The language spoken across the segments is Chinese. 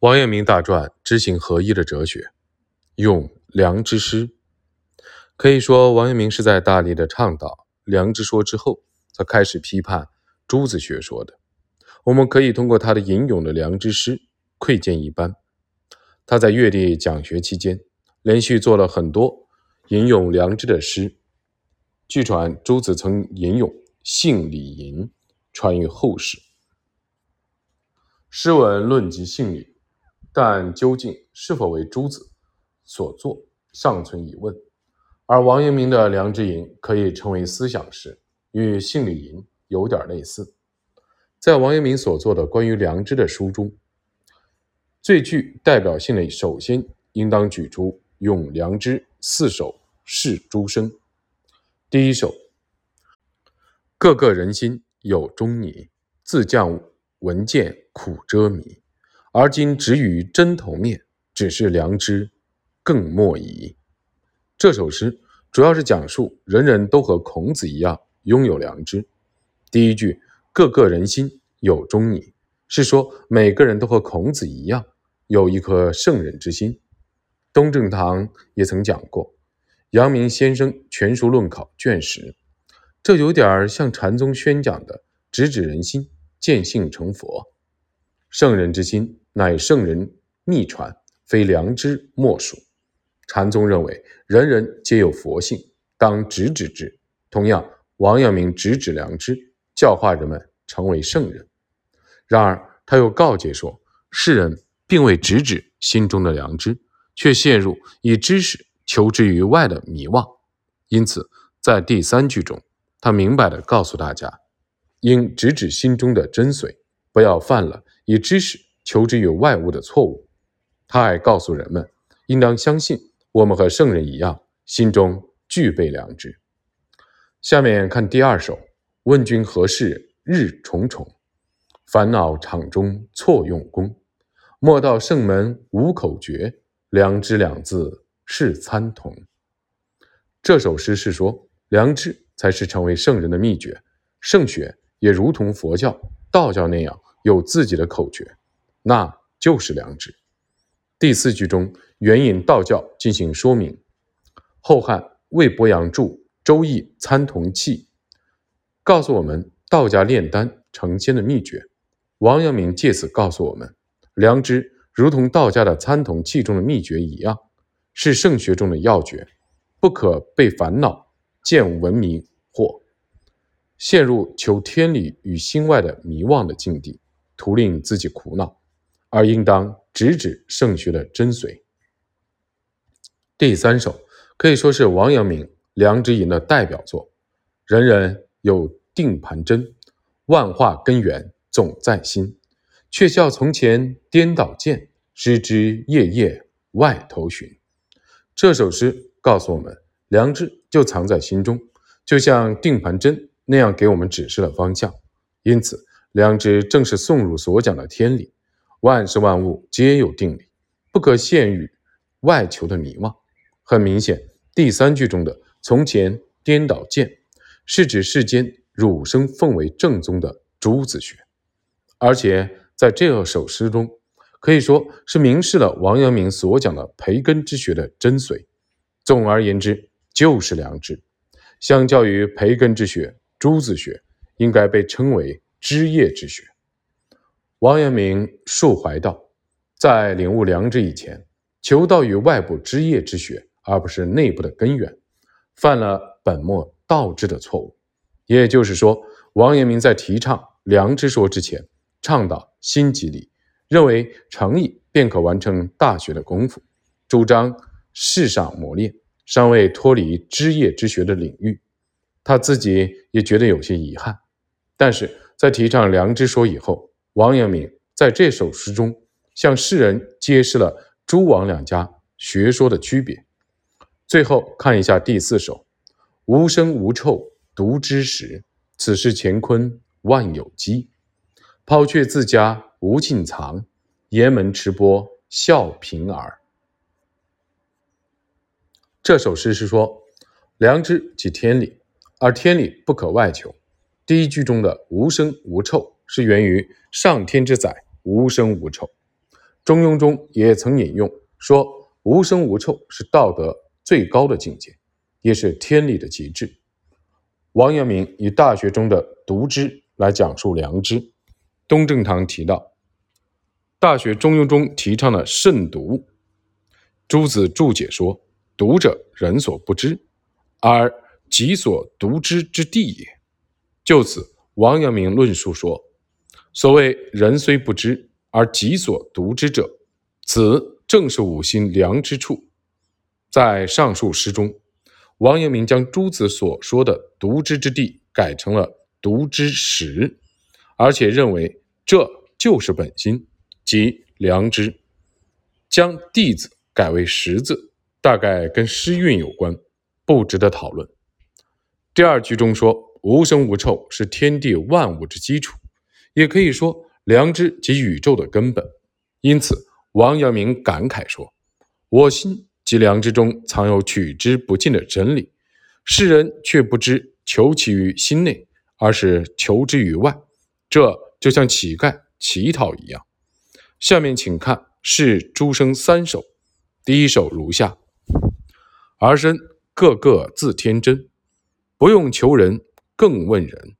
王阳明大传知行合一的哲学，用良知诗，可以说王阳明是在大力的倡导良知说之后，才开始批判朱子学说的。我们可以通过他的引用的良知诗窥见一斑。他在阅历讲学期间，连续做了很多引用良知的诗。据传朱子曾引用《性理吟》，传于后世。诗文论及性理。但究竟是否为朱子所作，尚存疑问。而王阳明的《良知吟》可以称为思想诗，与《性理吟》有点类似。在王阳明所作的关于良知的书中，最具代表性的，首先应当举出《咏良知》四首释诸生。第一首：个个人心有中拟，自降闻见苦遮迷。而今只与针头面，只是良知更莫疑。这首诗主要是讲述人人都和孔子一样拥有良知。第一句“个个人心有中矣”，是说每个人都和孔子一样有一颗圣人之心。东正堂也曾讲过，阳明先生全书论考卷十，这有点像禅宗宣讲的“直指人心，见性成佛”。圣人之心。乃圣人秘传，非良知莫属。禅宗认为人人皆有佛性，当直指之。同样，王阳明直指良知，教化人们成为圣人。然而，他又告诫说，世人并未直指心中的良知，却陷入以知识求之于外的迷惘。因此，在第三句中，他明白地告诉大家，应直指心中的真髓，不要犯了以知识。求之于外物的错误，他还告诉人们，应当相信我们和圣人一样，心中具备良知。下面看第二首：问君何事日重重，烦恼场中错用功。莫道圣门无口诀，良知两字是参同。这首诗是说，良知才是成为圣人的秘诀，圣学也如同佛教、道教那样有自己的口诀。那就是良知。第四句中援引道教进行说明。后汉魏伯阳著《周易参同契》，告诉我们道家炼丹成仙的秘诀。王阳明借此告诉我们，良知如同道家的参同契中的秘诀一样，是圣学中的要诀，不可被烦恼、见闻迷惑，陷入求天理与心外的迷惘的境地，徒令自己苦恼。而应当直指圣学的真髓。第三首可以说是王阳明《良知吟》的代表作。人人有定盘针，万化根源总在心。却笑从前颠倒见，失之夜夜外头寻。这首诗告诉我们，良知就藏在心中，就像定盘针那样给我们指示了方向。因此，良知正是宋儒所讲的天理。万事万物皆有定理，不可陷于外求的迷惘。很明显，第三句中的“从前颠倒见”是指世间儒生奉为正宗的朱子学，而且在这首诗中，可以说是明示了王阳明所讲的培根之学的真髓。总而言之，就是良知。相较于培根之学，朱子学应该被称为枝叶之学。王阳明述怀道，在领悟良知以前，求道于外部枝叶之学，而不是内部的根源，犯了本末倒置的错误。也就是说，王阳明在提倡良知说之前，倡导心即理，认为诚意便可完成大学的功夫，主张世上磨练，尚未脱离枝叶之学的领域。他自己也觉得有些遗憾，但是在提倡良知说以后。王阳明在这首诗中向世人揭示了诸王两家学说的区别。最后看一下第四首：无声无臭独知时，此事乾坤万有机。抛却自家无尽藏，沿门持钵笑贫儿。这首诗是说，良知即天理，而天理不可外求。第一句中的无声无臭。是源于上天之载，无声无臭。中庸中也曾引用说：“无生无臭是道德最高的境界，也是天理的极致。”王阳明以《大学》中的“独知”来讲述良知。东正堂提到，《大学》中庸中提倡的慎独。朱子注解说：“独者，人所不知，而己所独知之地也。”就此，王阳明论述说：“所谓人虽不知，而己所独知者，此正是五心良之处。”在上述诗中，王阳明将朱子所说的“独知之地”改成了“独知实”，而且认为这就是本心，即良知。将“地”字改为“实”字，大概跟诗韵有关，不值得讨论。第二句中说。无生无臭是天地万物之基础，也可以说良知即宇宙的根本。因此，王阳明感慨说：“我心即良知中藏有取之不尽的真理，世人却不知求其于心内，而是求之于外，这就像乞丐乞讨一样。”下面请看《是诸生三首》，第一首如下：“儿身个个自天真，不用求人。”更问人，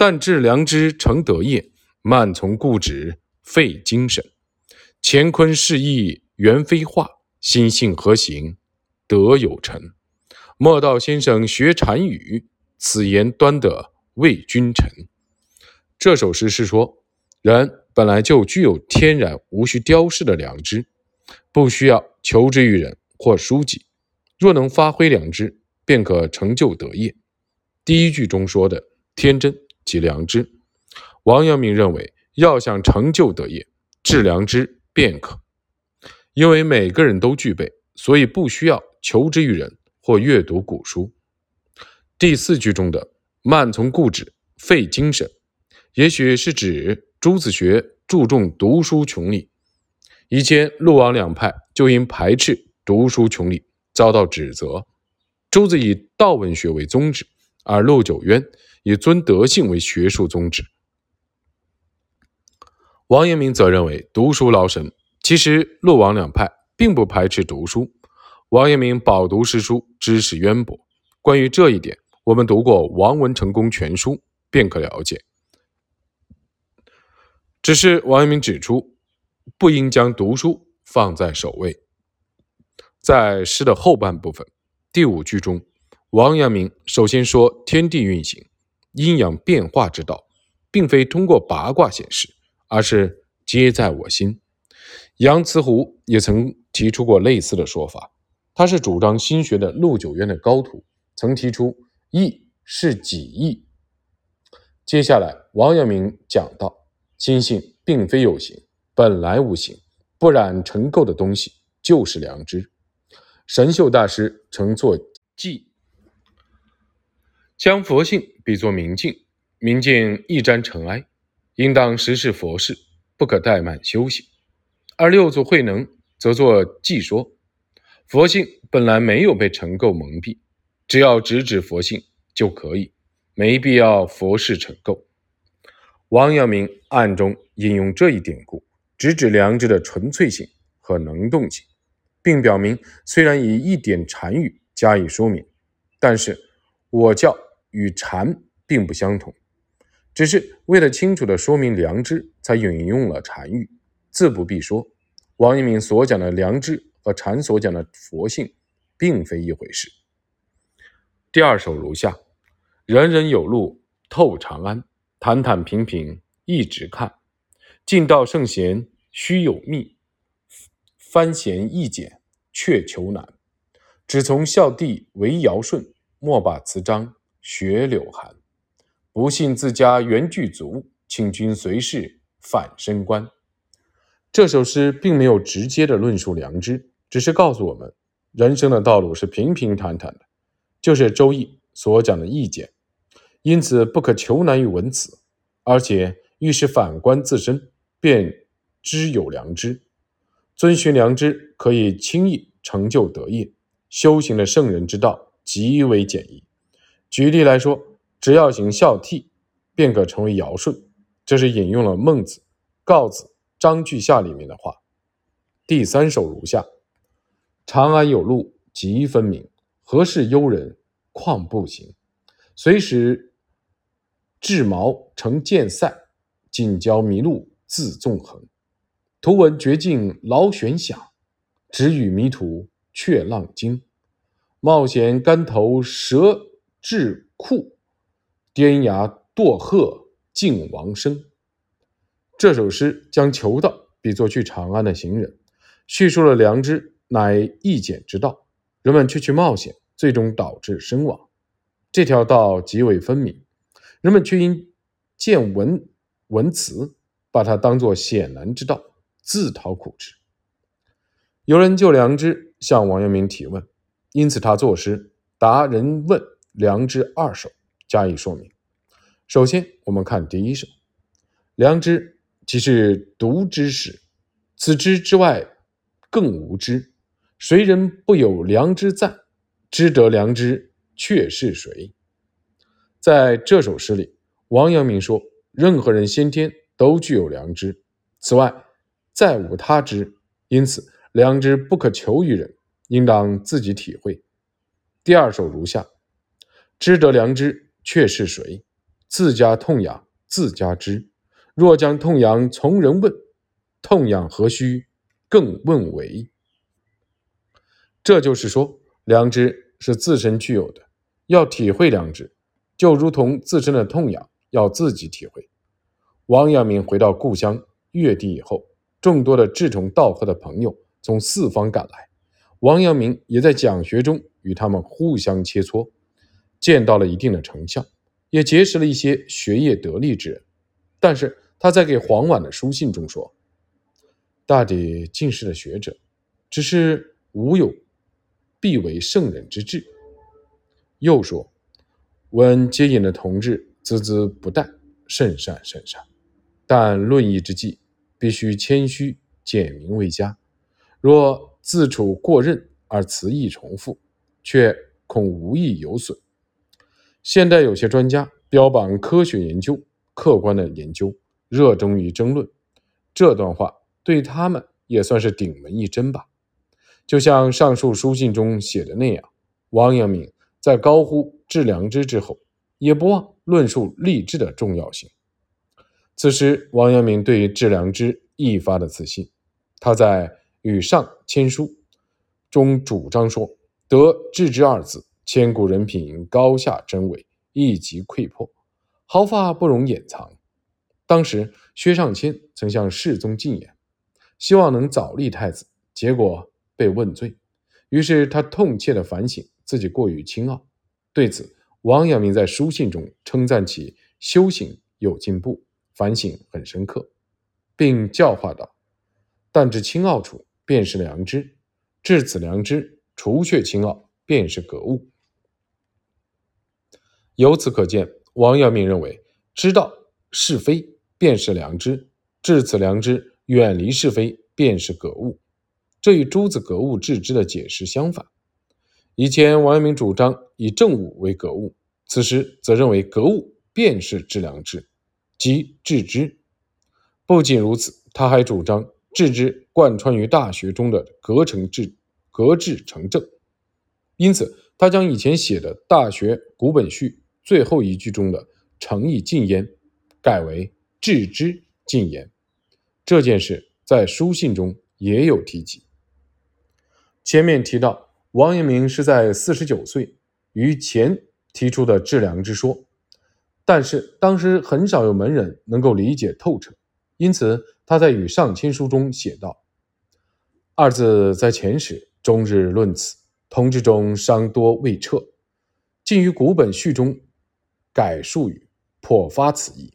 但致良知成德业，慢从固执费精神。乾坤事意原非画，心性何行德有成？莫道先生学禅语，此言端得为君臣。这首诗是说，人本来就具有天然无需雕饰的良知，不需要求之于人或书籍。若能发挥良知，便可成就德业。第一句中说的天真即良知，王阳明认为要想成就德业，致良知便可。因为每个人都具备，所以不需要求之于人或阅读古书。第四句中的慢从固执费精神，也许是指朱子学注重读书穷理。以前陆王两派就因排斥读书穷理遭到指责。朱子以道文学为宗旨。而陆九渊以尊德性为学术宗旨，王阳明则认为读书劳神。其实陆王两派并不排斥读书，王阳明饱读诗书，知识渊博。关于这一点，我们读过《王文成公全书》便可了解。只是王阳明指出，不应将读书放在首位。在诗的后半部分第五句中。王阳明首先说，天地运行、阴阳变化之道，并非通过八卦显示，而是皆在我心。杨慈湖也曾提出过类似的说法，他是主张心学的陆九渊的高徒，曾提出“意是己意”。接下来，王阳明讲到，心性并非有形，本来无形，不染尘垢的东西就是良知。神秀大师曾作记。将佛性比作明镜，明镜一沾尘埃，应当实是佛事，不可怠慢修行。而六祖慧能则作记说，佛性本来没有被尘垢蒙蔽，只要直指佛性就可以，没必要佛事尘垢。王阳明暗中引用这一典故，直指良知的纯粹性和能动性，并表明，虽然以一点禅语加以说明，但是我教。与禅并不相同，只是为了清楚地说明良知，才引用了禅语。自不必说，王阳明所讲的良知和禅所讲的佛性，并非一回事。第二首如下：人人有路透长安，坦坦平平一直看。尽道圣贤须有密，翻贤易简却求难。只从孝弟为尧舜，莫把词章。雪柳寒，不信自家原具足，请君随侍反身观。这首诗并没有直接的论述良知，只是告诉我们，人生的道路是平平坦坦的，就是《周易》所讲的意见。因此，不可求难于文辞，而且遇事反观自身，便知有良知。遵循良知，可以轻易成就德业。修行的圣人之道极为简易。举例来说，只要行孝悌，便可成为尧舜。这是引用了孟子《告子·章句下》里面的话。第三首如下：长安有路极分明，何事幽人况不行？随时智矛成剑塞，锦交迷路自纵横。图闻绝境劳悬想，只与迷途却浪惊。冒险竿头蛇至库，颠崖堕壑尽亡生。这首诗将求道比作去长安的行人。叙述了良知乃易简之道，人们却去冒险，最终导致身亡。这条道极为分明，人们却因见闻闻词，把它当作险难之道，自讨苦吃。有人就良知向王阳明提问，因此他作诗答人问良知二首加以说明。首先，我们看第一首，良知即是独知识，此知之外。更无知，谁人不有良知在？知得良知，却是谁？在这首诗里，王阳明说，任何人先天都具有良知，此外再无他知，因此良知不可求于人，应当自己体会。第二首如下：知得良知，却是谁？自家痛痒，自家知。若将痛痒从人问，痛痒何须？更问为，这就是说，良知是自身具有的，要体会良知，就如同自身的痛痒，要自己体会。王阳明回到故乡越地以后，众多的志同道合的朋友从四方赶来，王阳明也在讲学中与他们互相切磋，见到了一定的成效，也结识了一些学业得力之人。但是他在给黄婉的书信中说。大抵进士的学者，只是无有必为圣人之志。又说，闻接引的同志孜孜不怠，甚善甚善。但论议之际，必须谦虚简明为佳。若自处过任而词意重复，却恐无益有损。现代有些专家标榜科学研究、客观的研究，热衷于争论。这段话。对他们也算是顶门一针吧，就像上述书信中写的那样，王阳明在高呼致良知之后，也不忘论述励志的重要性。此时，王阳明对致良知愈发的自信，他在与上签书中主张说：“得致知二字，千古人品高下真伪，一即溃破，毫发不容掩藏。”当时，薛尚谦曾向世宗进言。希望能早立太子，结果被问罪。于是他痛切地反省自己过于轻傲。对此，王阳明在书信中称赞其修行有进步，反省很深刻，并教化道：“但至轻傲处，便是良知；至此良知，除却轻傲，便是格物。”由此可见，王阳明认为，知道是非便是良知；至此良知。远离是非便是格物，这与朱子格物致知的解释相反。以前王阳明主张以正物为格物，此时则认为格物便是致良知，即致知。不仅如此，他还主张致知贯穿于大学中的格成致格致成正。因此，他将以前写的《大学古本序》最后一句中的“诚意尽焉”改为“致知尽焉”。这件事在书信中也有提及。前面提到，王阳明是在四十九岁于前提出的致良之说，但是当时很少有门人能够理解透彻，因此他在与上签书中写道：“二字在前时，终日论此，同志中尚多未彻，近于古本序中改术语，颇发此意。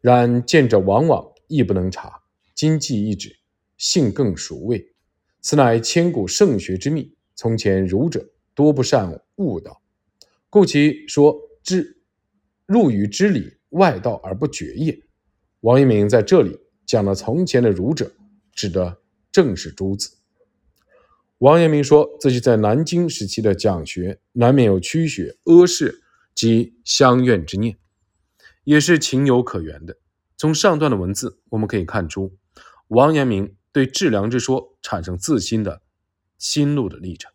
然见者往往亦不能察。”今既一指，性更熟味。此乃千古圣学之秘。从前儒者多不善悟道，故其说知入于知理外道而不觉也。王阳明在这里讲了从前的儒者，指的正是诸子。王阳明说自己在南京时期的讲学，难免有曲学、阿谥及相怨之念，也是情有可原的。从上段的文字，我们可以看出。王阳明对致良之说产生自新的心路的历程。